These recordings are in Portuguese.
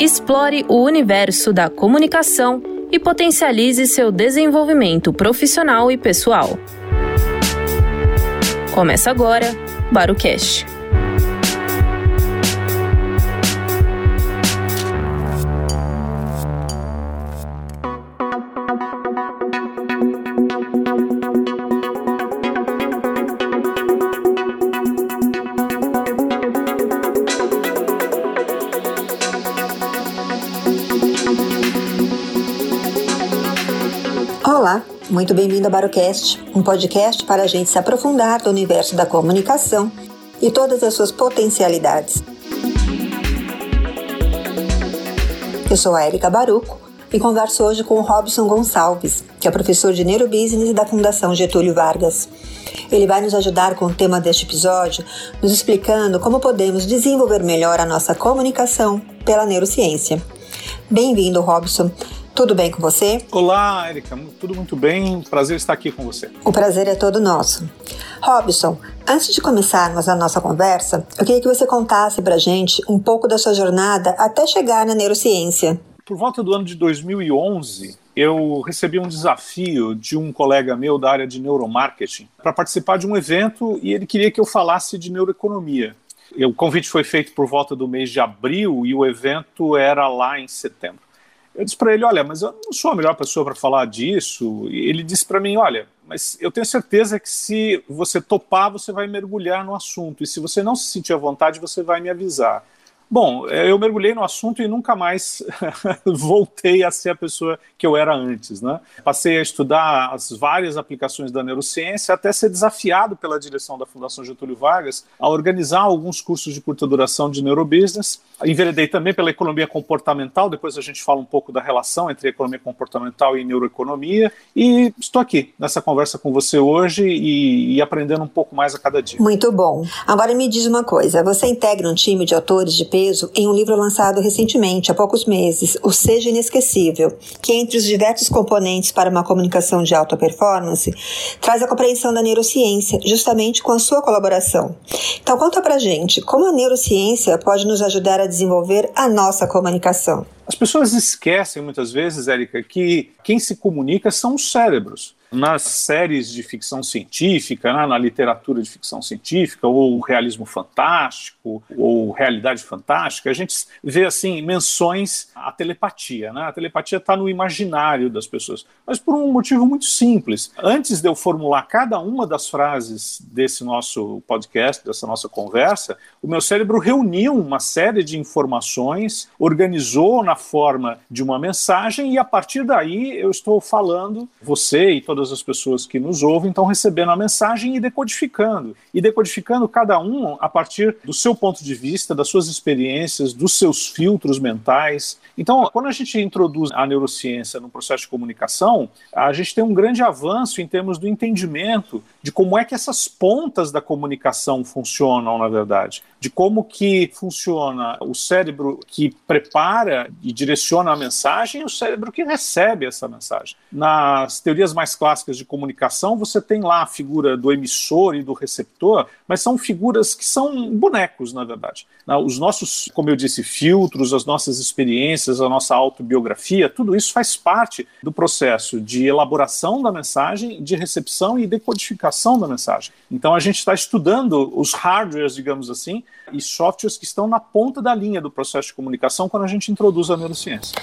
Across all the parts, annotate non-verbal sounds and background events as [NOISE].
Explore o universo da comunicação e potencialize seu desenvolvimento profissional e pessoal. Começa agora, Barucast. Muito bem-vindo ao Barocast, um podcast para a gente se aprofundar no universo da comunicação e todas as suas potencialidades. Eu sou a Erika Baruco e converso hoje com o Robson Gonçalves, que é professor de Neurobusiness da Fundação Getúlio Vargas. Ele vai nos ajudar com o tema deste episódio, nos explicando como podemos desenvolver melhor a nossa comunicação pela neurociência. Bem-vindo, Robson. Tudo bem com você? Olá, Erika. Tudo muito bem. Prazer estar aqui com você. O prazer é todo nosso. Robson, antes de começarmos a nossa conversa, eu queria que você contasse pra gente um pouco da sua jornada até chegar na neurociência. Por volta do ano de 2011, eu recebi um desafio de um colega meu da área de neuromarketing para participar de um evento e ele queria que eu falasse de neuroeconomia. O convite foi feito por volta do mês de abril e o evento era lá em setembro. Eu disse para ele: Olha, mas eu não sou a melhor pessoa para falar disso. E ele disse para mim: Olha, mas eu tenho certeza que se você topar, você vai mergulhar no assunto. E se você não se sentir à vontade, você vai me avisar. Bom, eu mergulhei no assunto e nunca mais [LAUGHS] voltei a ser a pessoa que eu era antes. Né? Passei a estudar as várias aplicações da neurociência até ser desafiado pela direção da Fundação Getúlio Vargas a organizar alguns cursos de curta duração de neurobusiness. Enveredei também pela economia comportamental, depois a gente fala um pouco da relação entre economia comportamental e neuroeconomia. E estou aqui nessa conversa com você hoje e, e aprendendo um pouco mais a cada dia. Muito bom. Agora me diz uma coisa: você integra um time de autores de peso em um livro lançado recentemente, há poucos meses, O Seja Inesquecível, que, entre os diversos componentes para uma comunicação de alta performance, traz a compreensão da neurociência, justamente com a sua colaboração. Então, conta pra gente como a neurociência pode nos ajudar a desenvolver a nossa comunicação. As pessoas esquecem muitas vezes, Érica, que quem se comunica são os cérebros nas séries de ficção científica, né, na literatura de ficção científica, ou realismo fantástico, ou realidade fantástica, a gente vê assim menções à telepatia. Né? A telepatia está no imaginário das pessoas, mas por um motivo muito simples. Antes de eu formular cada uma das frases desse nosso podcast, dessa nossa conversa, o meu cérebro reuniu uma série de informações, organizou na forma de uma mensagem e a partir daí eu estou falando, você e toda todas as pessoas que nos ouvem estão recebendo a mensagem e decodificando. E decodificando cada um a partir do seu ponto de vista, das suas experiências, dos seus filtros mentais. Então, quando a gente introduz a neurociência no processo de comunicação, a gente tem um grande avanço em termos do entendimento de como é que essas pontas da comunicação funcionam, na verdade, de como que funciona o cérebro que prepara e direciona a mensagem e o cérebro que recebe essa mensagem. Nas teorias mais clássicas de comunicação, você tem lá a figura do emissor e do receptor, mas são figuras que são bonecos, na verdade. Os nossos, como eu disse, filtros, as nossas experiências, a nossa autobiografia, tudo isso faz parte do processo de elaboração da mensagem, de recepção e decodificação da mensagem. Então a gente está estudando os hardwares, digamos assim, e softwares que estão na ponta da linha do processo de comunicação quando a gente introduz a neurociência.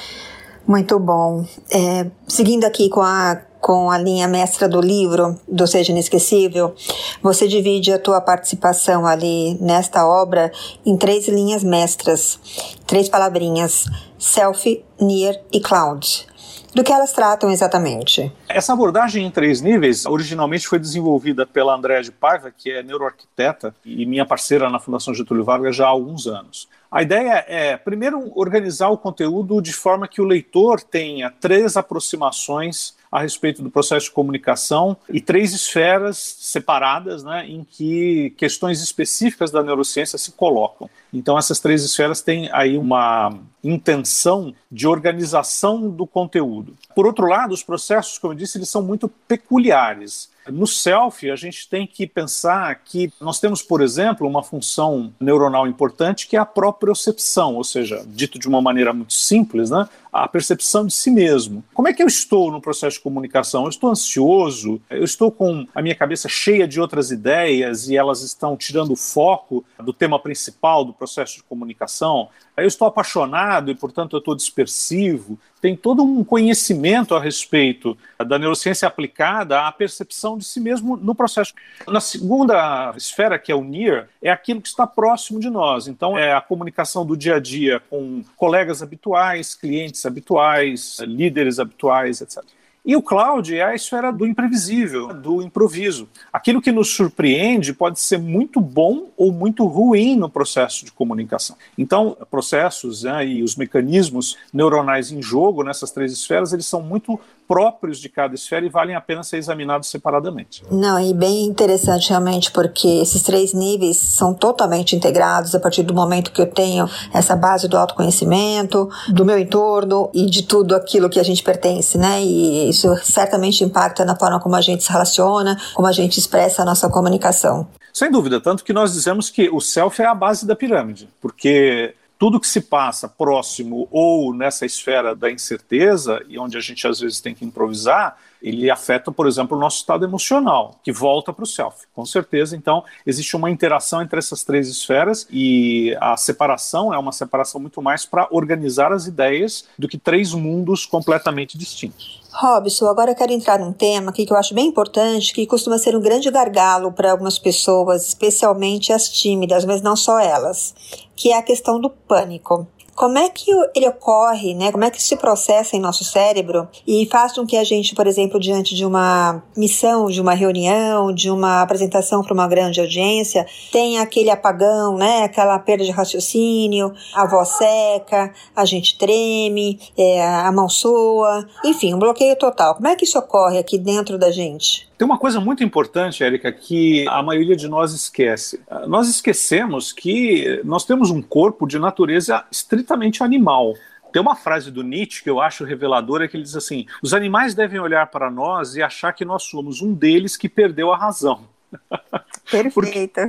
Muito bom. É, seguindo aqui com a com a linha mestra do livro, do Seja Inesquecível, você divide a tua participação ali nesta obra em três linhas mestras, três palavrinhas, self, near e cloud. Do que elas tratam exatamente? Essa abordagem em três níveis originalmente foi desenvolvida pela Andréa de Paiva, que é neuroarquiteta e minha parceira na Fundação Getúlio Vargas já há alguns anos. A ideia é, primeiro, organizar o conteúdo de forma que o leitor tenha três aproximações a respeito do processo de comunicação e três esferas separadas né, em que questões específicas da neurociência se colocam. Então, essas três esferas têm aí uma intenção de organização do conteúdo. Por outro lado, os processos, como eu disse, eles são muito peculiares. No self, a gente tem que pensar que nós temos, por exemplo, uma função neuronal importante que é a propriocepção, ou seja, dito de uma maneira muito simples, né, a percepção de si mesmo. Como é que eu estou no processo de comunicação? Eu estou ansioso? Eu estou com a minha cabeça cheia de outras ideias e elas estão tirando o foco do tema principal do processo de comunicação? Eu estou apaixonado e, portanto, eu estou dispersivo. Tem todo um conhecimento a respeito da neurociência aplicada à percepção de si mesmo no processo. Na segunda esfera, que é o NEAR, é aquilo que está próximo de nós. Então, é a comunicação do dia a dia com colegas habituais, clientes habituais, líderes habituais, etc. E o cloud é a esfera do imprevisível, do improviso. Aquilo que nos surpreende pode ser muito bom ou muito ruim no processo de comunicação. Então, processos né, e os mecanismos neuronais em jogo nessas três esferas, eles são muito próprios de cada esfera e valem a pena ser examinados separadamente. Não, e bem interessante realmente, porque esses três níveis são totalmente integrados a partir do momento que eu tenho essa base do autoconhecimento, do meu entorno e de tudo aquilo que a gente pertence, né? E isso certamente impacta na forma como a gente se relaciona, como a gente expressa a nossa comunicação. Sem dúvida, tanto que nós dizemos que o self é a base da pirâmide, porque tudo que se passa próximo ou nessa esfera da incerteza, e onde a gente às vezes tem que improvisar, ele afeta, por exemplo, o nosso estado emocional, que volta para o self, com certeza. Então, existe uma interação entre essas três esferas e a separação é uma separação muito mais para organizar as ideias do que três mundos completamente distintos. Robson, agora eu quero entrar num tema aqui que eu acho bem importante, que costuma ser um grande gargalo para algumas pessoas, especialmente as tímidas, mas não só elas, que é a questão do pânico. Como é que ele ocorre, né? Como é que se processa em nosso cérebro e faz com que a gente, por exemplo, diante de uma missão, de uma reunião, de uma apresentação para uma grande audiência, tenha aquele apagão, né? Aquela perda de raciocínio, a voz seca, a gente treme, é, a mão soa, enfim, um bloqueio total. Como é que isso ocorre aqui dentro da gente? Tem uma coisa muito importante, Érica, que a maioria de nós esquece. Nós esquecemos que nós temos um corpo de natureza estritamente animal. Tem uma frase do Nietzsche que eu acho reveladora que ele diz assim: os animais devem olhar para nós e achar que nós somos um deles que perdeu a razão. [LAUGHS] Perfeito.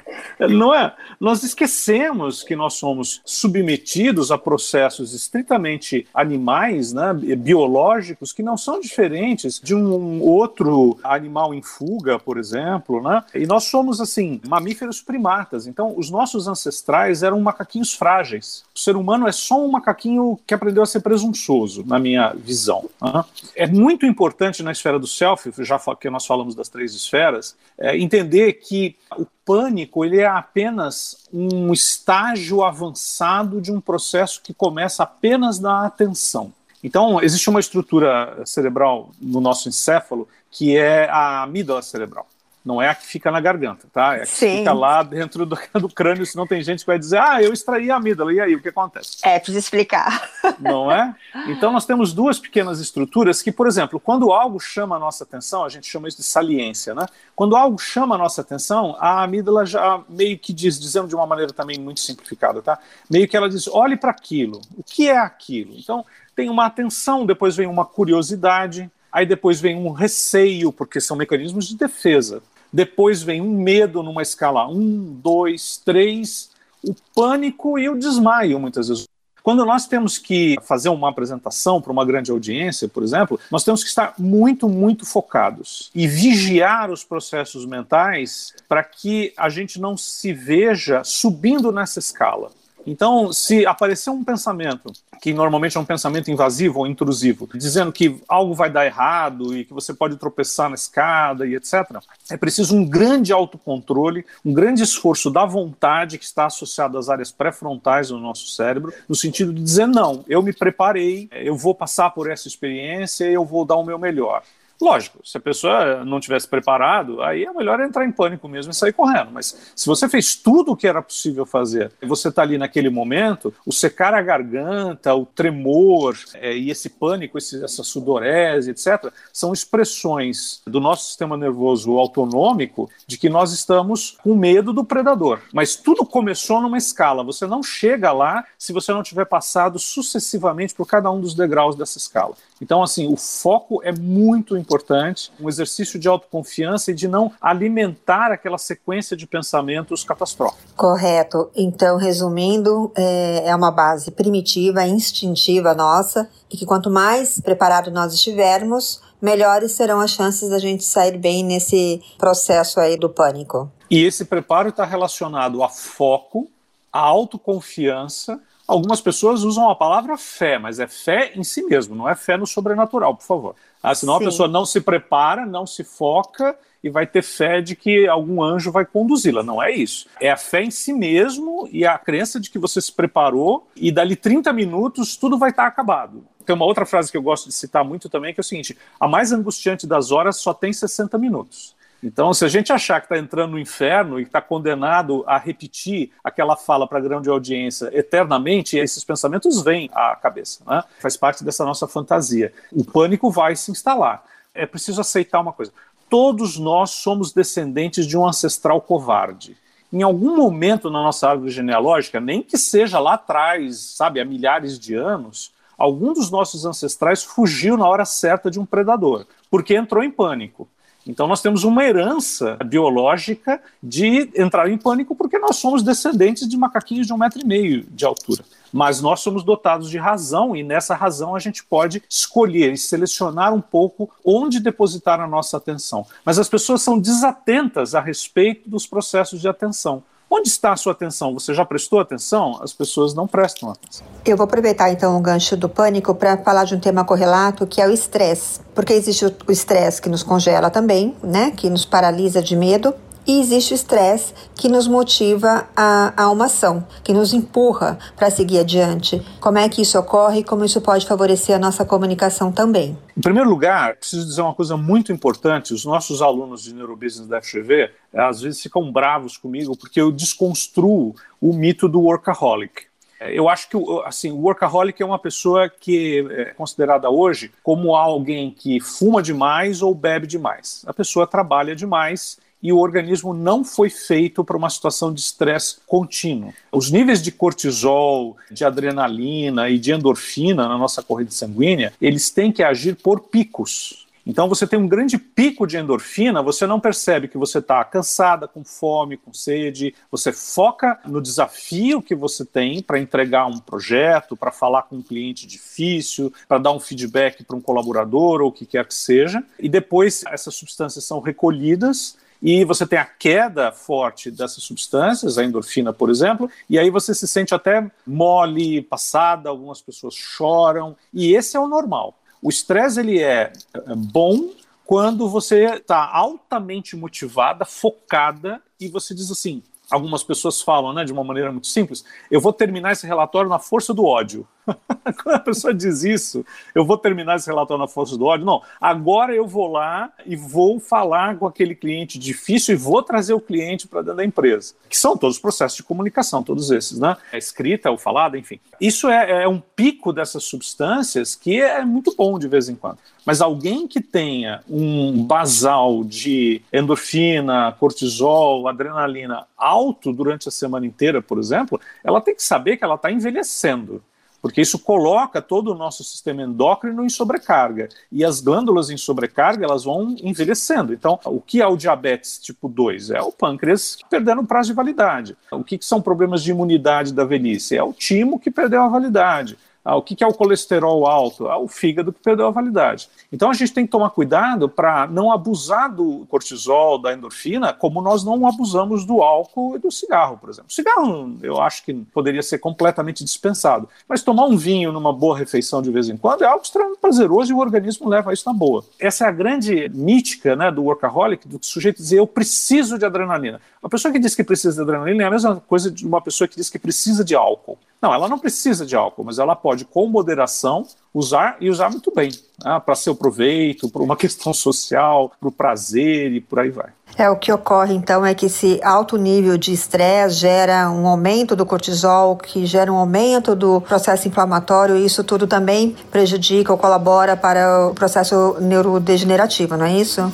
não é? Nós esquecemos que nós somos submetidos a processos estritamente animais, né, biológicos, que não são diferentes de um outro animal em fuga, por exemplo, né? E nós somos assim mamíferos primatas. Então, os nossos ancestrais eram macaquinhos frágeis. O ser humano é só um macaquinho que aprendeu a ser presunçoso, na minha visão. Né? É muito importante na esfera do self, já que nós falamos das três esferas, é entender que o pânico ele é apenas um estágio avançado de um processo que começa apenas na atenção. Então, existe uma estrutura cerebral no nosso encéfalo que é a amígdala cerebral não é a que fica na garganta, tá? É a que Sim. fica lá dentro do, [LAUGHS] do, crânio, senão tem gente que vai dizer, ah, eu extraí a amígdala, e aí, o que acontece? É, precisa explicar. [LAUGHS] Não é? Então nós temos duas pequenas estruturas que, por exemplo, quando algo chama a nossa atenção, a gente chama isso de saliência, né? Quando algo chama a nossa atenção, a amígdala já meio que diz, dizendo de uma maneira também muito simplificada, tá? Meio que ela diz, olhe para aquilo, o que é aquilo? Então, tem uma atenção, depois vem uma curiosidade, aí depois vem um receio, porque são mecanismos de defesa. Depois vem um medo numa escala 1, 2, 3, o pânico e o desmaio, muitas vezes. Quando nós temos que fazer uma apresentação para uma grande audiência, por exemplo, nós temos que estar muito, muito focados e vigiar os processos mentais para que a gente não se veja subindo nessa escala. Então, se aparecer um pensamento, que normalmente é um pensamento invasivo ou intrusivo, dizendo que algo vai dar errado e que você pode tropeçar na escada e etc., é preciso um grande autocontrole, um grande esforço da vontade que está associado às áreas pré-frontais do nosso cérebro, no sentido de dizer: não, eu me preparei, eu vou passar por essa experiência, eu vou dar o meu melhor. Lógico, se a pessoa não tivesse preparado, aí é melhor entrar em pânico mesmo e sair correndo. Mas se você fez tudo o que era possível fazer e você está ali naquele momento, o secar a garganta, o tremor é, e esse pânico, esse, essa sudorese, etc., são expressões do nosso sistema nervoso autonômico de que nós estamos com medo do predador. Mas tudo começou numa escala. Você não chega lá se você não tiver passado sucessivamente por cada um dos degraus dessa escala. Então, assim, o foco é muito importante importante, um exercício de autoconfiança e de não alimentar aquela sequência de pensamentos catastróficos. Correto. Então, resumindo, é, é uma base primitiva, instintiva nossa, e que quanto mais preparado nós estivermos, melhores serão as chances da gente sair bem nesse processo aí do pânico. E esse preparo está relacionado a foco, a autoconfiança. Algumas pessoas usam a palavra fé, mas é fé em si mesmo, não é fé no sobrenatural, por favor. Ah, senão Sim. a pessoa não se prepara, não se foca e vai ter fé de que algum anjo vai conduzi-la. Não é isso. É a fé em si mesmo e a crença de que você se preparou e dali 30 minutos tudo vai estar acabado. Tem uma outra frase que eu gosto de citar muito também, que é o seguinte: a mais angustiante das horas só tem 60 minutos. Então, se a gente achar que está entrando no inferno e está condenado a repetir aquela fala para grande audiência eternamente, esses pensamentos vêm à cabeça. Né? Faz parte dessa nossa fantasia. O pânico vai se instalar. É preciso aceitar uma coisa: todos nós somos descendentes de um ancestral covarde. Em algum momento na nossa árvore genealógica, nem que seja lá atrás, sabe, há milhares de anos, algum dos nossos ancestrais fugiu na hora certa de um predador, porque entrou em pânico. Então nós temos uma herança biológica de entrar em pânico porque nós somos descendentes de macaquinhos de um metro e meio de altura. Mas nós somos dotados de razão e nessa razão a gente pode escolher e selecionar um pouco onde depositar a nossa atenção. Mas as pessoas são desatentas a respeito dos processos de atenção. Onde está a sua atenção? Você já prestou atenção? As pessoas não prestam atenção. Eu vou aproveitar então o gancho do pânico para falar de um tema correlato que é o estresse. Porque existe o estresse que nos congela também, né? Que nos paralisa de medo e existe o estresse que nos motiva a, a uma ação, que nos empurra para seguir adiante. Como é que isso ocorre e como isso pode favorecer a nossa comunicação também? Em primeiro lugar, preciso dizer uma coisa muito importante: os nossos alunos de neurobusiness da FGV às vezes ficam bravos comigo porque eu desconstruo o mito do workaholic. Eu acho que assim, o workaholic é uma pessoa que é considerada hoje como alguém que fuma demais ou bebe demais. A pessoa trabalha demais e o organismo não foi feito para uma situação de estresse contínuo. Os níveis de cortisol, de adrenalina e de endorfina na nossa corrente sanguínea, eles têm que agir por picos. Então você tem um grande pico de endorfina, você não percebe que você está cansada, com fome, com sede, você foca no desafio que você tem para entregar um projeto, para falar com um cliente difícil, para dar um feedback para um colaborador ou o que quer que seja, e depois essas substâncias são recolhidas e você tem a queda forte dessas substâncias, a endorfina, por exemplo, e aí você se sente até mole, passada, algumas pessoas choram, e esse é o normal. O estresse ele é, é bom quando você está altamente motivada, focada, e você diz assim, algumas pessoas falam, né, de uma maneira muito simples, eu vou terminar esse relatório na força do ódio. [LAUGHS] Quando a pessoa diz isso, eu vou terminar esse relatório na força do ódio. Não, agora eu vou lá e vou falar com aquele cliente difícil e vou trazer o cliente para dentro da empresa. Que são todos os processos de comunicação, todos esses, né? A escrita, o falado, enfim. Isso é, é um pico dessas substâncias que é muito bom de vez em quando. Mas alguém que tenha um basal de endorfina, cortisol, adrenalina alto durante a semana inteira, por exemplo, ela tem que saber que ela está envelhecendo porque isso coloca todo o nosso sistema endócrino em sobrecarga. E as glândulas em sobrecarga, elas vão envelhecendo. Então, o que é o diabetes tipo 2? É o pâncreas perdendo o prazo de validade. O que, que são problemas de imunidade da velhice? É o timo que perdeu a validade. Ah, o que, é o colesterol alto? Ah, o fígado que perdeu a validade. Então a gente tem que tomar cuidado para não abusar do cortisol, da endorfina, como nós não abusamos do álcool e do cigarro, por exemplo. O cigarro eu acho que poderia ser completamente dispensado, mas tomar um vinho numa boa refeição de vez em quando é algo extremamente prazeroso e o organismo leva isso na boa. Essa é a grande mítica né, do workaholic, do sujeito dizer eu preciso de adrenalina. Uma pessoa que diz que precisa de adrenalina é a mesma coisa de uma pessoa que diz que precisa de álcool. Não, ela não precisa de álcool, mas ela pode, com moderação, usar e usar muito bem, né, para seu proveito, para uma [LAUGHS] questão social, para o prazer e por aí vai. É, o que ocorre então é que esse alto nível de estresse gera um aumento do cortisol, que gera um aumento do processo inflamatório, e isso tudo também prejudica ou colabora para o processo neurodegenerativo, não é isso?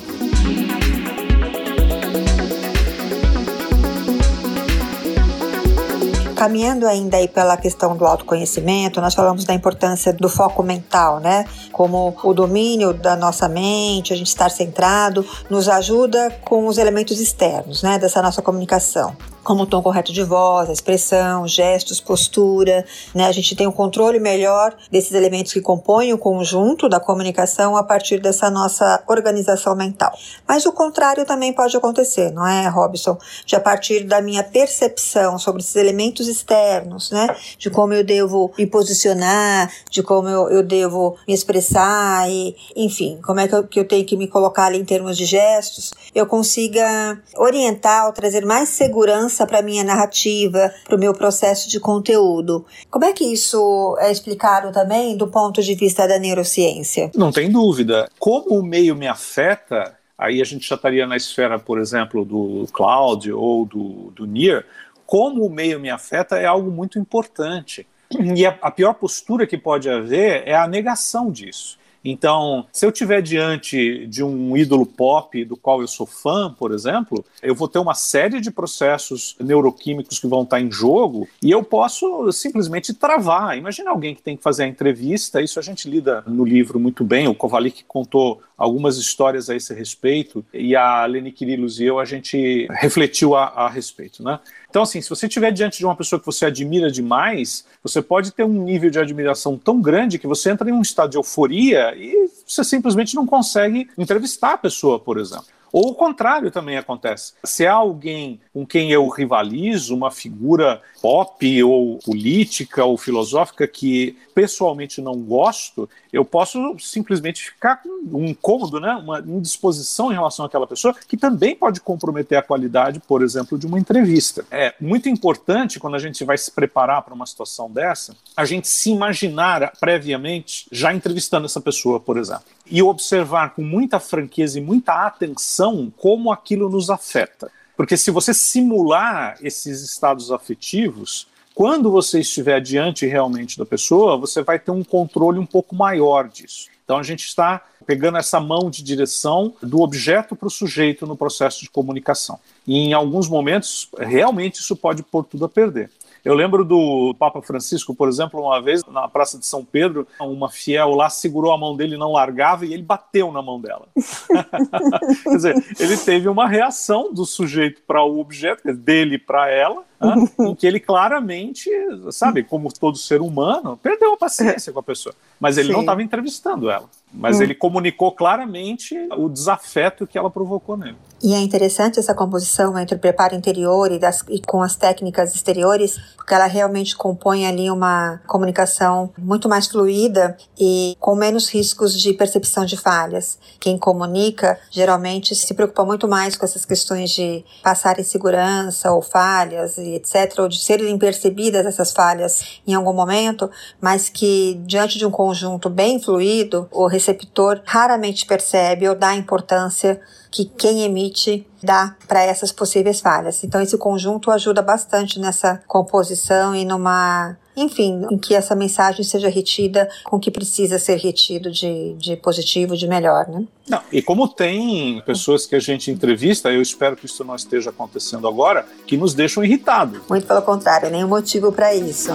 Caminhando ainda aí pela questão do autoconhecimento, nós falamos da importância do foco mental, né? Como o domínio da nossa mente, a gente estar centrado, nos ajuda com os elementos externos, né? Dessa nossa comunicação como o tom correto de voz, a expressão, gestos, postura, né? A gente tem um controle melhor desses elementos que compõem o conjunto da comunicação a partir dessa nossa organização mental. Mas o contrário também pode acontecer, não é, Robson? De a partir da minha percepção sobre esses elementos externos, né? De como eu devo me posicionar, de como eu, eu devo me expressar e, enfim, como é que eu, que eu tenho que me colocar ali em termos de gestos, eu consiga orientar ou trazer mais segurança para minha narrativa, para o meu processo de conteúdo. Como é que isso é explicado também do ponto de vista da neurociência? Não tem dúvida. Como o meio me afeta, aí a gente já estaria na esfera, por exemplo, do cloud ou do, do near, como o meio me afeta é algo muito importante. E a, a pior postura que pode haver é a negação disso. Então, se eu tiver diante de um ídolo pop do qual eu sou fã, por exemplo, eu vou ter uma série de processos neuroquímicos que vão estar em jogo e eu posso simplesmente travar. Imagina alguém que tem que fazer a entrevista, isso a gente lida no livro muito bem, o Kovalik contou algumas histórias a esse respeito e a Leni Quirilos e eu a gente refletiu a, a respeito, né? Então, assim, se você estiver diante de uma pessoa que você admira demais, você pode ter um nível de admiração tão grande que você entra em um estado de euforia e você simplesmente não consegue entrevistar a pessoa, por exemplo. Ou o contrário também acontece. Se há alguém com quem eu rivalizo, uma figura pop ou política ou filosófica que pessoalmente não gosto, eu posso simplesmente ficar com um incômodo, né? uma indisposição em relação àquela pessoa, que também pode comprometer a qualidade, por exemplo, de uma entrevista. É muito importante, quando a gente vai se preparar para uma situação dessa, a gente se imaginar previamente já entrevistando essa pessoa, por exemplo e observar com muita franqueza e muita atenção como aquilo nos afeta. Porque se você simular esses estados afetivos, quando você estiver diante realmente da pessoa, você vai ter um controle um pouco maior disso. Então a gente está pegando essa mão de direção do objeto para o sujeito no processo de comunicação. E em alguns momentos, realmente isso pode pôr tudo a perder. Eu lembro do Papa Francisco, por exemplo, uma vez na Praça de São Pedro, uma fiel lá segurou a mão dele não largava e ele bateu na mão dela. [LAUGHS] Quer dizer, ele teve uma reação do sujeito para o objeto, dele para ela, [LAUGHS] em que ele claramente, sabe, como todo ser humano, perdeu a paciência com a pessoa. Mas ele Sim. não estava entrevistando ela. Mas hum. ele comunicou claramente o desafeto que ela provocou nele. E é interessante essa composição entre o preparo interior e, das, e com as técnicas exteriores, porque ela realmente compõe ali uma comunicação muito mais fluida e com menos riscos de percepção de falhas. Quem comunica geralmente se preocupa muito mais com essas questões de passar insegurança ou falhas e etc., ou de serem percebidas essas falhas em algum momento, mas que diante de um conjunto bem fluido, o receptor raramente percebe ou dá importância que quem emite dá para essas possíveis falhas. Então, esse conjunto ajuda bastante nessa composição e numa enfim, em que essa mensagem seja retida com o que precisa ser retido de, de positivo, de melhor, né? Não, e como tem pessoas que a gente entrevista, eu espero que isso não esteja acontecendo agora, que nos deixam irritados. Muito pelo contrário, nenhum motivo para isso.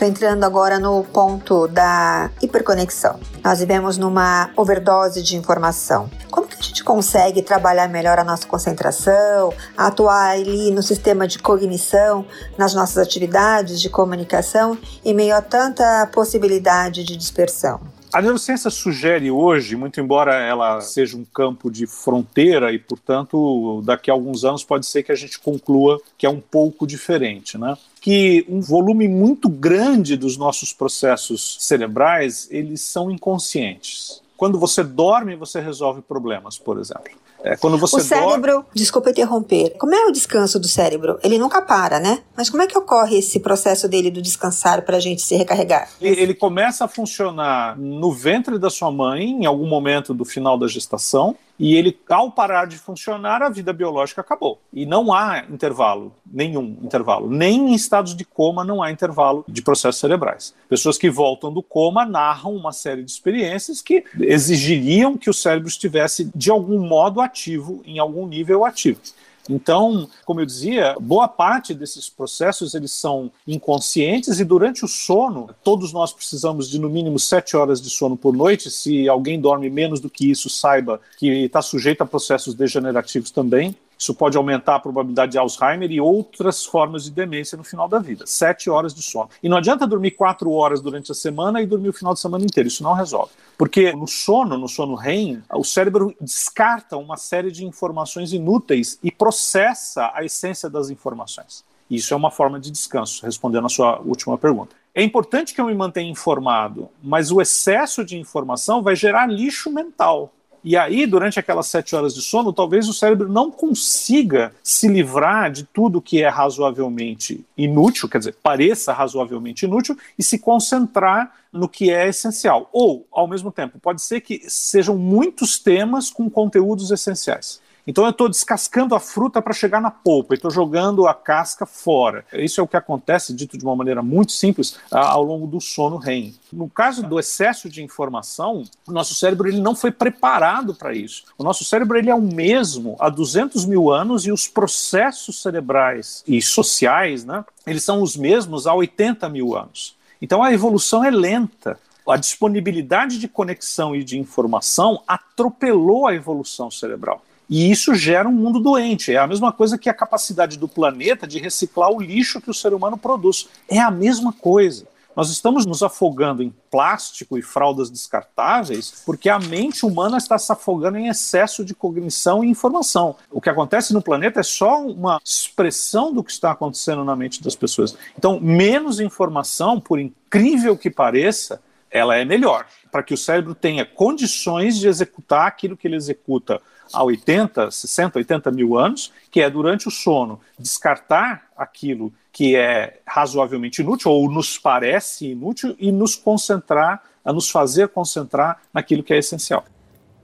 Estou entrando agora no ponto da hiperconexão. Nós vivemos numa overdose de informação. Como a gente consegue trabalhar melhor a nossa concentração, atuar ali no sistema de cognição, nas nossas atividades de comunicação, em meio a tanta possibilidade de dispersão? A neurociência sugere hoje, muito embora ela seja um campo de fronteira e, portanto, daqui a alguns anos pode ser que a gente conclua que é um pouco diferente, né? Que um volume muito grande dos nossos processos cerebrais, eles são inconscientes. Quando você dorme, você resolve problemas, por exemplo. É, quando você o cérebro, dorme... desculpa interromper, como é o descanso do cérebro? Ele nunca para, né? Mas como é que ocorre esse processo dele do descansar para a gente se recarregar? Ele, ele começa a funcionar no ventre da sua mãe, em algum momento do final da gestação, e ele, ao parar de funcionar, a vida biológica acabou. E não há intervalo, nenhum intervalo. Nem em estados de coma não há intervalo de processos cerebrais. Pessoas que voltam do coma narram uma série de experiências que exigiriam que o cérebro estivesse, de algum modo, ativo, em algum nível ativo. Então, como eu dizia, boa parte desses processos eles são inconscientes e durante o sono, todos nós precisamos de no mínimo sete horas de sono por noite. Se alguém dorme menos do que isso, saiba que está sujeito a processos degenerativos também. Isso pode aumentar a probabilidade de Alzheimer e outras formas de demência no final da vida. Sete horas de sono. E não adianta dormir quatro horas durante a semana e dormir o final de semana inteiro. Isso não resolve. Porque no sono, no sono REM, o cérebro descarta uma série de informações inúteis e processa a essência das informações. Isso é uma forma de descanso, respondendo a sua última pergunta. É importante que eu me mantenha informado, mas o excesso de informação vai gerar lixo mental. E aí, durante aquelas sete horas de sono, talvez o cérebro não consiga se livrar de tudo que é razoavelmente inútil, quer dizer, pareça razoavelmente inútil, e se concentrar no que é essencial. Ou, ao mesmo tempo, pode ser que sejam muitos temas com conteúdos essenciais. Então eu estou descascando a fruta para chegar na polpa, estou jogando a casca fora. Isso é o que acontece, dito de uma maneira muito simples, ao longo do sono REM. No caso do excesso de informação, o nosso cérebro ele não foi preparado para isso. O nosso cérebro ele é o mesmo há 200 mil anos e os processos cerebrais e sociais, né, eles são os mesmos há 80 mil anos. Então a evolução é lenta a disponibilidade de conexão e de informação atropelou a evolução cerebral. E isso gera um mundo doente. É a mesma coisa que a capacidade do planeta de reciclar o lixo que o ser humano produz. É a mesma coisa. Nós estamos nos afogando em plástico e fraldas descartáveis porque a mente humana está se afogando em excesso de cognição e informação. O que acontece no planeta é só uma expressão do que está acontecendo na mente das pessoas. Então, menos informação, por incrível que pareça, ela é melhor, para que o cérebro tenha condições de executar aquilo que ele executa há 80, 60, 80 mil anos, que é durante o sono descartar aquilo que é razoavelmente inútil ou nos parece inútil e nos concentrar, a nos fazer concentrar naquilo que é essencial.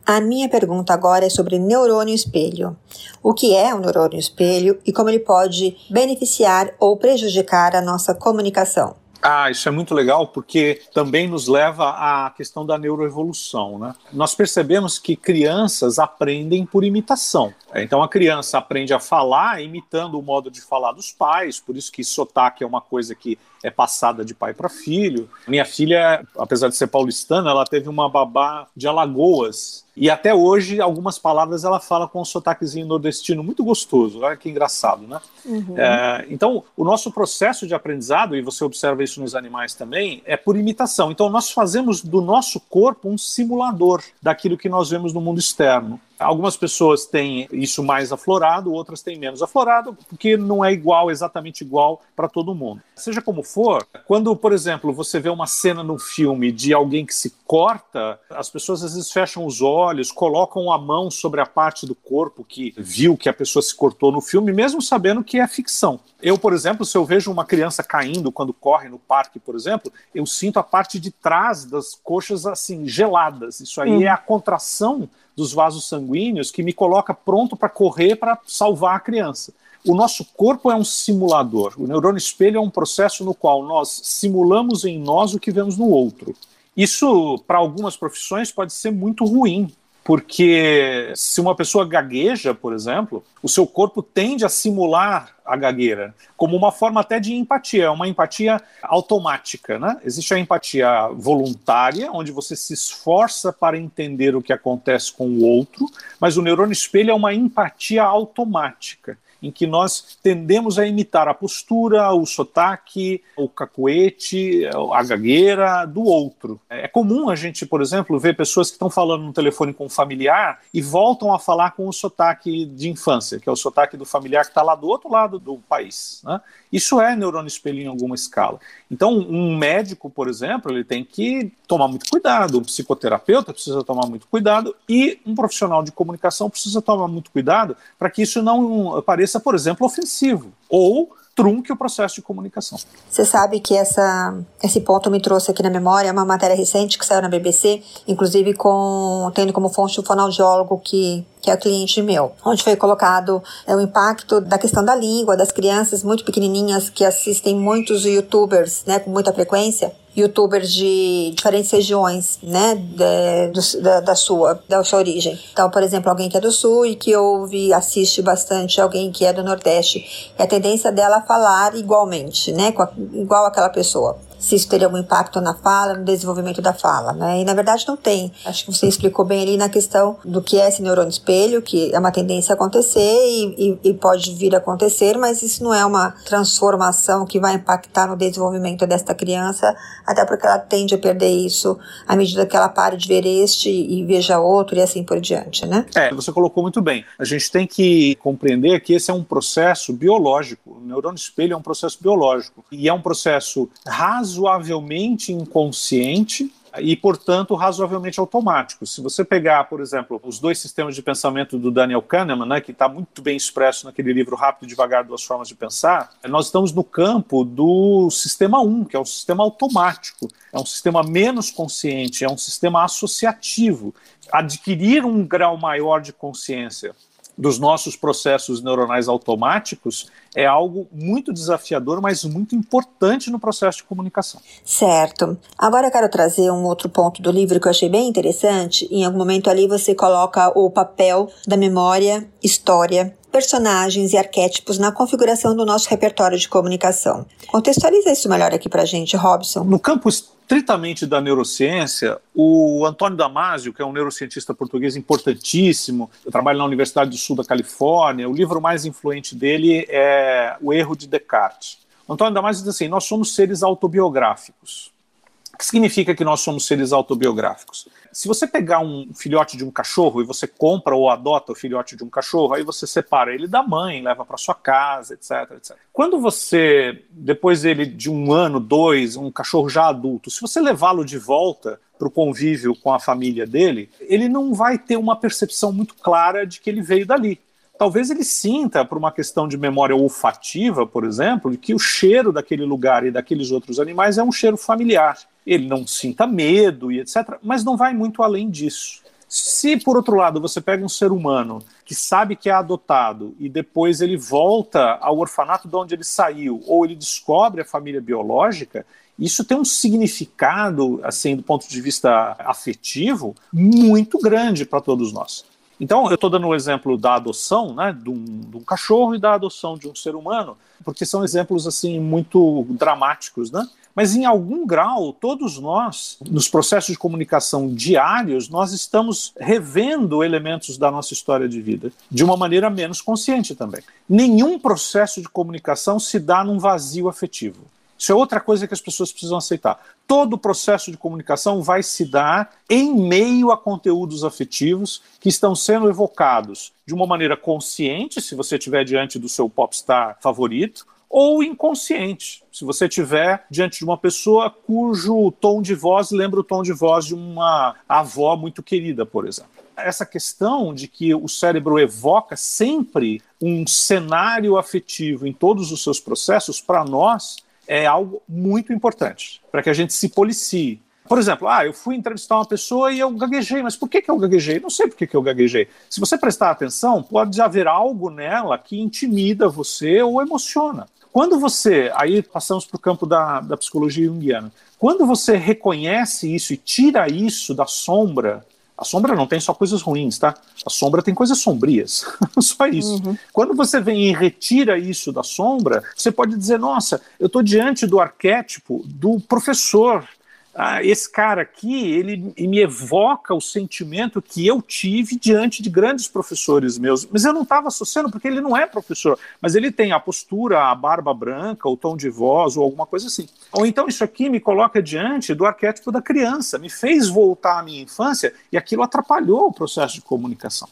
A minha pergunta agora é sobre neurônio espelho. O que é o neurônio espelho e como ele pode beneficiar ou prejudicar a nossa comunicação? Ah, isso é muito legal porque também nos leva à questão da neuroevolução. Né? Nós percebemos que crianças aprendem por imitação. Então a criança aprende a falar imitando o modo de falar dos pais, por isso que sotaque é uma coisa que é passada de pai para filho. Minha filha, apesar de ser paulistana, ela teve uma babá de Alagoas e até hoje, algumas palavras ela fala com um sotaquezinho nordestino muito gostoso. Olha que engraçado, né? Uhum. É, então, o nosso processo de aprendizado, e você observa isso nos animais também, é por imitação. Então, nós fazemos do nosso corpo um simulador daquilo que nós vemos no mundo externo. Algumas pessoas têm isso mais aflorado, outras têm menos aflorado, porque não é igual, exatamente igual para todo mundo. Seja como for, quando, por exemplo, você vê uma cena no filme de alguém que se corta, as pessoas às vezes fecham os olhos, colocam a mão sobre a parte do corpo que viu que a pessoa se cortou no filme, mesmo sabendo que é ficção. Eu, por exemplo, se eu vejo uma criança caindo quando corre no parque, por exemplo, eu sinto a parte de trás das coxas assim geladas. Isso aí hum. é a contração dos vasos sanguíneos que me coloca pronto para correr para salvar a criança. O nosso corpo é um simulador. O neurônio espelho é um processo no qual nós simulamos em nós o que vemos no outro. Isso, para algumas profissões, pode ser muito ruim, porque se uma pessoa gagueja, por exemplo, o seu corpo tende a simular a gagueira, como uma forma até de empatia, é uma empatia automática, né? Existe a empatia voluntária, onde você se esforça para entender o que acontece com o outro, mas o neurônio espelho é uma empatia automática. Em que nós tendemos a imitar a postura, o sotaque, o cacuete, a gagueira do outro. É comum a gente, por exemplo, ver pessoas que estão falando no telefone com um familiar e voltam a falar com o sotaque de infância, que é o sotaque do familiar que está lá do outro lado do país. Né? Isso é neurônio espelho em alguma escala. Então, um médico, por exemplo, ele tem que tomar muito cuidado, um psicoterapeuta precisa tomar muito cuidado e um profissional de comunicação precisa tomar muito cuidado para que isso não pareça, por exemplo, ofensivo ou trunque o processo de comunicação. Você sabe que essa, esse ponto me trouxe aqui na memória uma matéria recente que saiu na BBC, inclusive com tendo como fonte o fonoaudiólogo que que é cliente meu, onde foi colocado é, o impacto da questão da língua, das crianças muito pequenininhas que assistem muitos youtubers, né, com muita frequência, youtubers de diferentes regiões, né, de, do, da, da, sua, da sua origem. Então, por exemplo, alguém que é do sul e que ouve, assiste bastante alguém que é do nordeste, e a tendência dela é falar igualmente, né, igual aquela pessoa se isso teria algum impacto na fala, no desenvolvimento da fala, né? E na verdade não tem. Acho que você explicou bem ali na questão do que é esse neurônio espelho, que é uma tendência a acontecer e, e, e pode vir a acontecer, mas isso não é uma transformação que vai impactar no desenvolvimento desta criança, até porque ela tende a perder isso à medida que ela para de ver este e veja outro e assim por diante, né? É, você colocou muito bem. A gente tem que compreender que esse é um processo biológico. O neurônio espelho é um processo biológico e é um processo raso razoavelmente inconsciente e, portanto, razoavelmente automático. Se você pegar, por exemplo, os dois sistemas de pensamento do Daniel Kahneman, né, que está muito bem expresso naquele livro Rápido e Devagar, Duas Formas de Pensar, nós estamos no campo do sistema 1, que é um sistema automático, é um sistema menos consciente, é um sistema associativo. Adquirir um grau maior de consciência dos nossos processos neuronais automáticos é algo muito desafiador, mas muito importante no processo de comunicação. Certo. Agora eu quero trazer um outro ponto do livro que eu achei bem interessante. Em algum momento ali você coloca o papel da memória, história, personagens e arquétipos na configuração do nosso repertório de comunicação. Contextualiza isso melhor aqui pra gente, Robson. No campo estritamente da neurociência, o Antônio Damasio, que é um neurocientista português importantíssimo, trabalha na Universidade do Sul da Califórnia, o livro mais influente dele é O Erro de Descartes. O Antônio Damasio diz assim: nós somos seres autobiográficos. O que significa que nós somos seres autobiográficos? Se você pegar um filhote de um cachorro e você compra ou adota o filhote de um cachorro, aí você separa ele da mãe, leva para sua casa, etc, etc. Quando você, depois dele de um ano, dois, um cachorro já adulto, se você levá-lo de volta para o convívio com a família dele, ele não vai ter uma percepção muito clara de que ele veio dali talvez ele sinta, por uma questão de memória olfativa, por exemplo, que o cheiro daquele lugar e daqueles outros animais é um cheiro familiar. Ele não sinta medo e etc., mas não vai muito além disso. Se, por outro lado, você pega um ser humano que sabe que é adotado e depois ele volta ao orfanato de onde ele saiu, ou ele descobre a família biológica, isso tem um significado, assim, do ponto de vista afetivo, muito grande para todos nós. Então, eu estou dando o exemplo da adoção, né, de um, de um, cachorro e da adoção de um ser humano, porque são exemplos assim muito dramáticos, né? Mas em algum grau, todos nós, nos processos de comunicação diários, nós estamos revendo elementos da nossa história de vida de uma maneira menos consciente também. Nenhum processo de comunicação se dá num vazio afetivo. Isso é outra coisa que as pessoas precisam aceitar. Todo o processo de comunicação vai se dar em meio a conteúdos afetivos que estão sendo evocados de uma maneira consciente, se você estiver diante do seu popstar favorito, ou inconsciente, se você estiver diante de uma pessoa cujo tom de voz lembra o tom de voz de uma avó muito querida, por exemplo. Essa questão de que o cérebro evoca sempre um cenário afetivo em todos os seus processos, para nós, é algo muito importante para que a gente se policie. Por exemplo, ah, eu fui entrevistar uma pessoa e eu gaguejei, mas por que, que eu gaguejei? Não sei por que, que eu gaguejei. Se você prestar atenção, pode haver algo nela que intimida você ou emociona. Quando você, aí passamos para o campo da, da psicologia junguiana, quando você reconhece isso e tira isso da sombra a sombra não tem só coisas ruins, tá? A sombra tem coisas sombrias. [LAUGHS] só isso. Uhum. Quando você vem e retira isso da sombra, você pode dizer: nossa, eu estou diante do arquétipo do professor ah, esse cara aqui, ele me evoca o sentimento que eu tive diante de grandes professores meus, mas eu não estava associando porque ele não é professor, mas ele tem a postura, a barba branca, o tom de voz ou alguma coisa assim. Ou então isso aqui me coloca diante do arquétipo da criança, me fez voltar à minha infância e aquilo atrapalhou o processo de comunicação.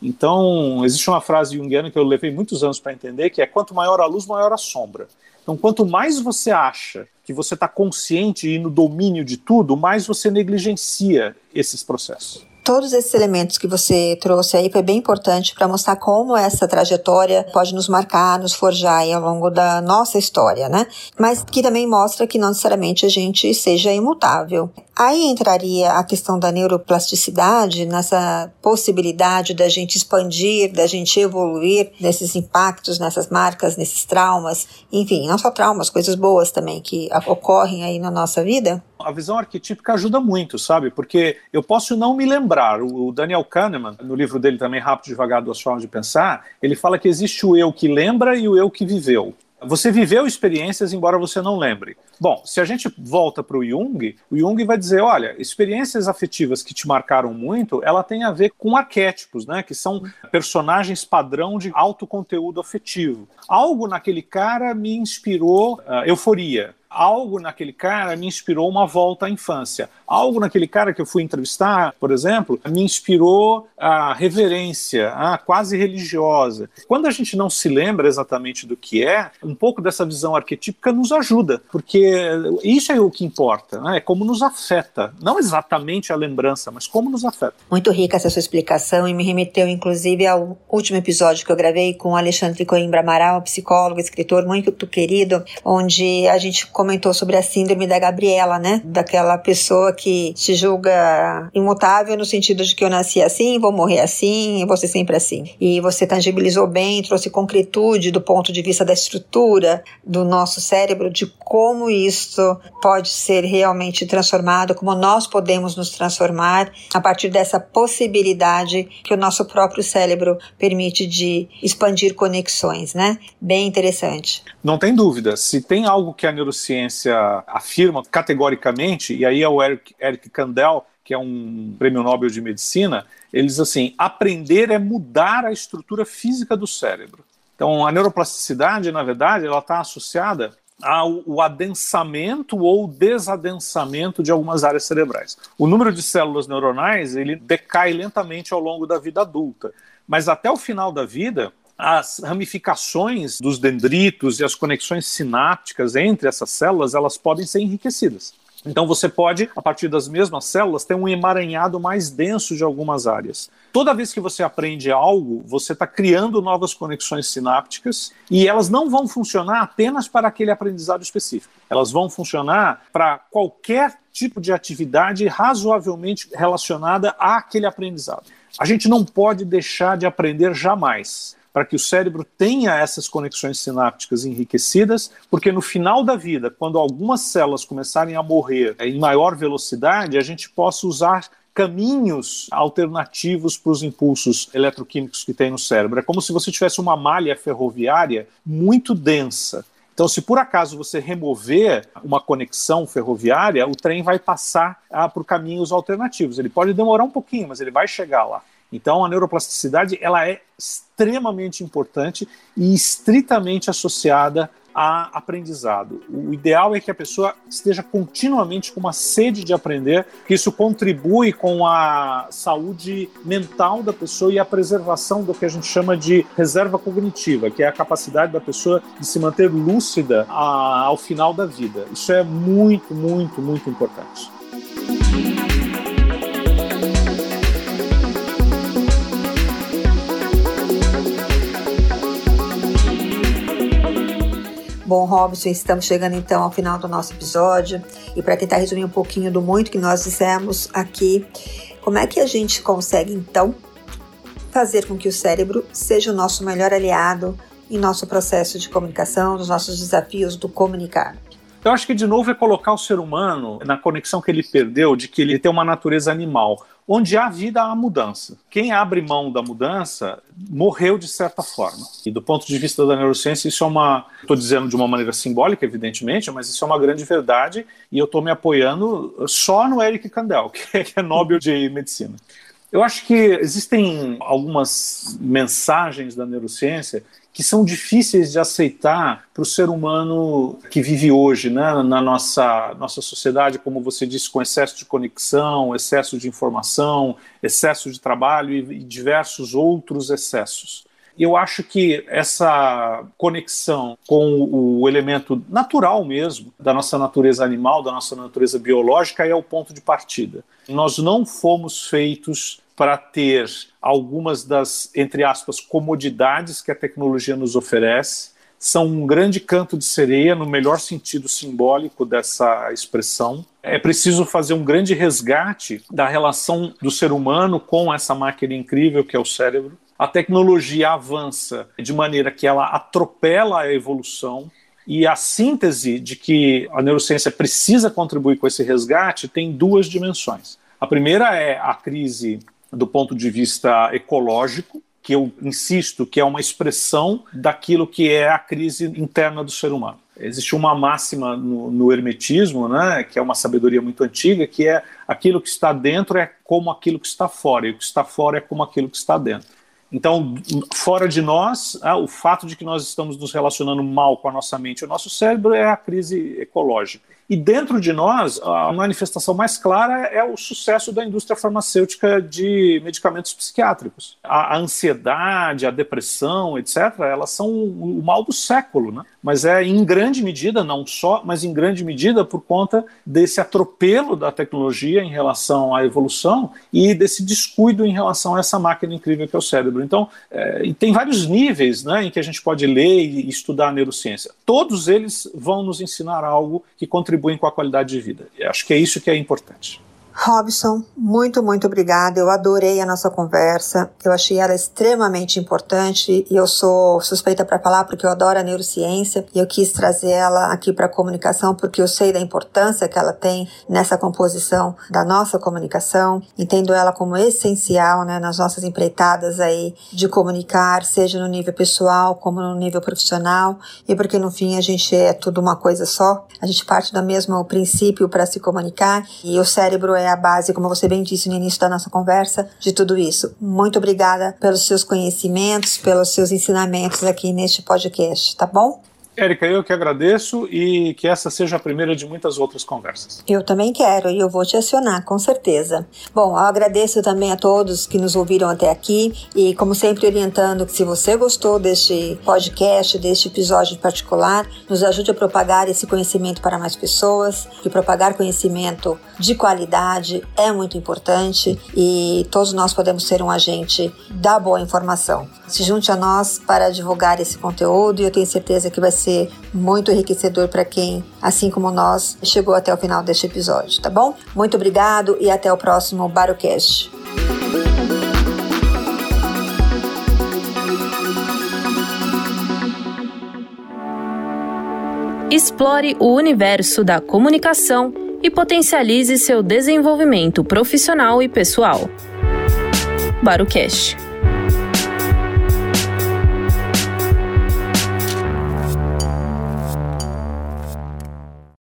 Então, existe uma frase junguiana que eu levei muitos anos para entender, que é quanto maior a luz, maior a sombra. Então, quanto mais você acha que você está consciente e no domínio de tudo, mais você negligencia esses processos todos esses elementos que você trouxe aí foi bem importante para mostrar como essa trajetória pode nos marcar, nos forjar ao longo da nossa história, né? Mas que também mostra que não necessariamente a gente seja imutável. Aí entraria a questão da neuroplasticidade, nessa possibilidade da gente expandir, da gente evoluir nesses impactos, nessas marcas, nesses traumas, enfim, não só traumas, coisas boas também que ocorrem aí na nossa vida. A visão arquetípica ajuda muito, sabe? Porque eu posso não me lembrar. O Daniel Kahneman, no livro dele também, Rápido Devagar, Duas Formas de Pensar, ele fala que existe o eu que lembra e o eu que viveu. Você viveu experiências, embora você não lembre. Bom, se a gente volta para o Jung, o Jung vai dizer, olha, experiências afetivas que te marcaram muito, ela tem a ver com arquétipos, né, que são personagens padrão de alto conteúdo afetivo. Algo naquele cara me inspirou uh, euforia algo naquele cara me inspirou uma volta à infância. Algo naquele cara que eu fui entrevistar, por exemplo, me inspirou a reverência, a quase religiosa. Quando a gente não se lembra exatamente do que é, um pouco dessa visão arquetípica nos ajuda, porque isso é o que importa, né? é como nos afeta. Não exatamente a lembrança, mas como nos afeta. Muito rica essa sua explicação e me remeteu, inclusive, ao último episódio que eu gravei com Alexandre Coimbra Amaral, psicólogo, escritor muito querido, onde a gente comentou sobre a síndrome da Gabriela, né? Daquela pessoa que se julga imutável no sentido de que eu nasci assim, vou morrer assim, vou ser sempre assim. E você tangibilizou bem, trouxe concretude do ponto de vista da estrutura do nosso cérebro, de como isso pode ser realmente transformado, como nós podemos nos transformar a partir dessa possibilidade que o nosso próprio cérebro permite de expandir conexões, né? Bem interessante. Não tem dúvida. Se tem algo que a neurociência ciência afirma categoricamente, e aí é o Eric, Eric Kandel, que é um prêmio Nobel de Medicina, ele diz assim: aprender é mudar a estrutura física do cérebro. Então, a neuroplasticidade, na verdade, ela está associada ao adensamento ou desadensamento de algumas áreas cerebrais. O número de células neuronais ele decai lentamente ao longo da vida adulta, mas até o final da vida as ramificações dos dendritos e as conexões sinápticas entre essas células, elas podem ser enriquecidas. Então você pode, a partir das mesmas células, ter um emaranhado mais denso de algumas áreas. Toda vez que você aprende algo, você está criando novas conexões sinápticas e elas não vão funcionar apenas para aquele aprendizado específico. Elas vão funcionar para qualquer tipo de atividade razoavelmente relacionada àquele aprendizado. A gente não pode deixar de aprender jamais para que o cérebro tenha essas conexões sinápticas enriquecidas, porque no final da vida, quando algumas células começarem a morrer em maior velocidade, a gente possa usar caminhos alternativos para os impulsos eletroquímicos que tem no cérebro. É como se você tivesse uma malha ferroviária muito densa. Então, se por acaso você remover uma conexão ferroviária, o trem vai passar ah, por caminhos alternativos. Ele pode demorar um pouquinho, mas ele vai chegar lá. Então, a neuroplasticidade ela é extremamente importante e estritamente associada a aprendizado. O ideal é que a pessoa esteja continuamente com uma sede de aprender, que isso contribui com a saúde mental da pessoa e a preservação do que a gente chama de reserva cognitiva, que é a capacidade da pessoa de se manter lúcida ao final da vida. Isso é muito, muito, muito importante. Bom, Robson, estamos chegando então ao final do nosso episódio e para tentar resumir um pouquinho do muito que nós dissemos aqui, como é que a gente consegue então fazer com que o cérebro seja o nosso melhor aliado em nosso processo de comunicação, nos nossos desafios do comunicar? Eu acho que, de novo, é colocar o ser humano na conexão que ele perdeu de que ele tem uma natureza animal. Onde há vida há mudança. Quem abre mão da mudança morreu de certa forma. E do ponto de vista da neurociência, isso é uma. Estou dizendo de uma maneira simbólica, evidentemente, mas isso é uma grande verdade e eu estou me apoiando só no Eric Kandel, [LAUGHS] que é Nobel de Medicina. Eu acho que existem algumas mensagens da neurociência que são difíceis de aceitar para o ser humano que vive hoje, né, na nossa, nossa sociedade, como você disse, com excesso de conexão, excesso de informação, excesso de trabalho e, e diversos outros excessos. Eu acho que essa conexão com o elemento natural mesmo, da nossa natureza animal, da nossa natureza biológica, é o ponto de partida. Nós não fomos feitos para ter algumas das, entre aspas, comodidades que a tecnologia nos oferece. São um grande canto de sereia, no melhor sentido simbólico dessa expressão. É preciso fazer um grande resgate da relação do ser humano com essa máquina incrível que é o cérebro. A tecnologia avança de maneira que ela atropela a evolução, e a síntese de que a neurociência precisa contribuir com esse resgate tem duas dimensões. A primeira é a crise do ponto de vista ecológico, que eu insisto que é uma expressão daquilo que é a crise interna do ser humano. Existe uma máxima no, no, hermetismo, né, que é uma sabedoria muito antiga, que é aquilo que está dentro é como aquilo que está fora, e o que está fora é como aquilo que está dentro. Então, fora de nós, ah, o fato de que nós estamos nos relacionando mal com a nossa mente e o nosso cérebro é a crise ecológica. E dentro de nós, a manifestação mais clara é o sucesso da indústria farmacêutica de medicamentos psiquiátricos. A, ansiedade, a depressão, etc., elas são o, o mal do século, né? Mas é em grande medida, não só, mas em grande medida por conta desse atropelo da tecnologia em relação à evolução e desse descuido em relação a essa máquina incrível que é o cérebro. Então, é, tem vários níveis né, em que a gente pode ler e estudar a neurociência. Todos eles vão nos ensinar algo que contribui contribuem com a qualidade de vida. E acho que é isso que é importante. Robson, muito, muito obrigada. Eu adorei a nossa conversa. Eu achei ela extremamente importante e eu sou suspeita para falar porque eu adoro a neurociência e eu quis trazer ela aqui para a comunicação porque eu sei da importância que ela tem nessa composição da nossa comunicação. Entendo ela como essencial, né, nas nossas empreitadas aí de comunicar, seja no nível pessoal como no nível profissional e porque no fim a gente é tudo uma coisa só. A gente parte do mesmo princípio para se comunicar e o cérebro é é a base, como você bem disse no início da nossa conversa, de tudo isso. Muito obrigada pelos seus conhecimentos, pelos seus ensinamentos aqui neste podcast, tá bom? Érica, eu que agradeço e que essa seja a primeira de muitas outras conversas. Eu também quero e eu vou te acionar, com certeza. Bom, eu agradeço também a todos que nos ouviram até aqui e, como sempre, orientando que se você gostou deste podcast, deste episódio em particular, nos ajude a propagar esse conhecimento para mais pessoas, e propagar conhecimento de qualidade é muito importante e todos nós podemos ser um agente da boa informação. Se junte a nós para divulgar esse conteúdo e eu tenho certeza que vai ser ser muito enriquecedor para quem, assim como nós, chegou até o final deste episódio, tá bom? Muito obrigado e até o próximo Barocast. Explore o universo da comunicação e potencialize seu desenvolvimento profissional e pessoal. Barocast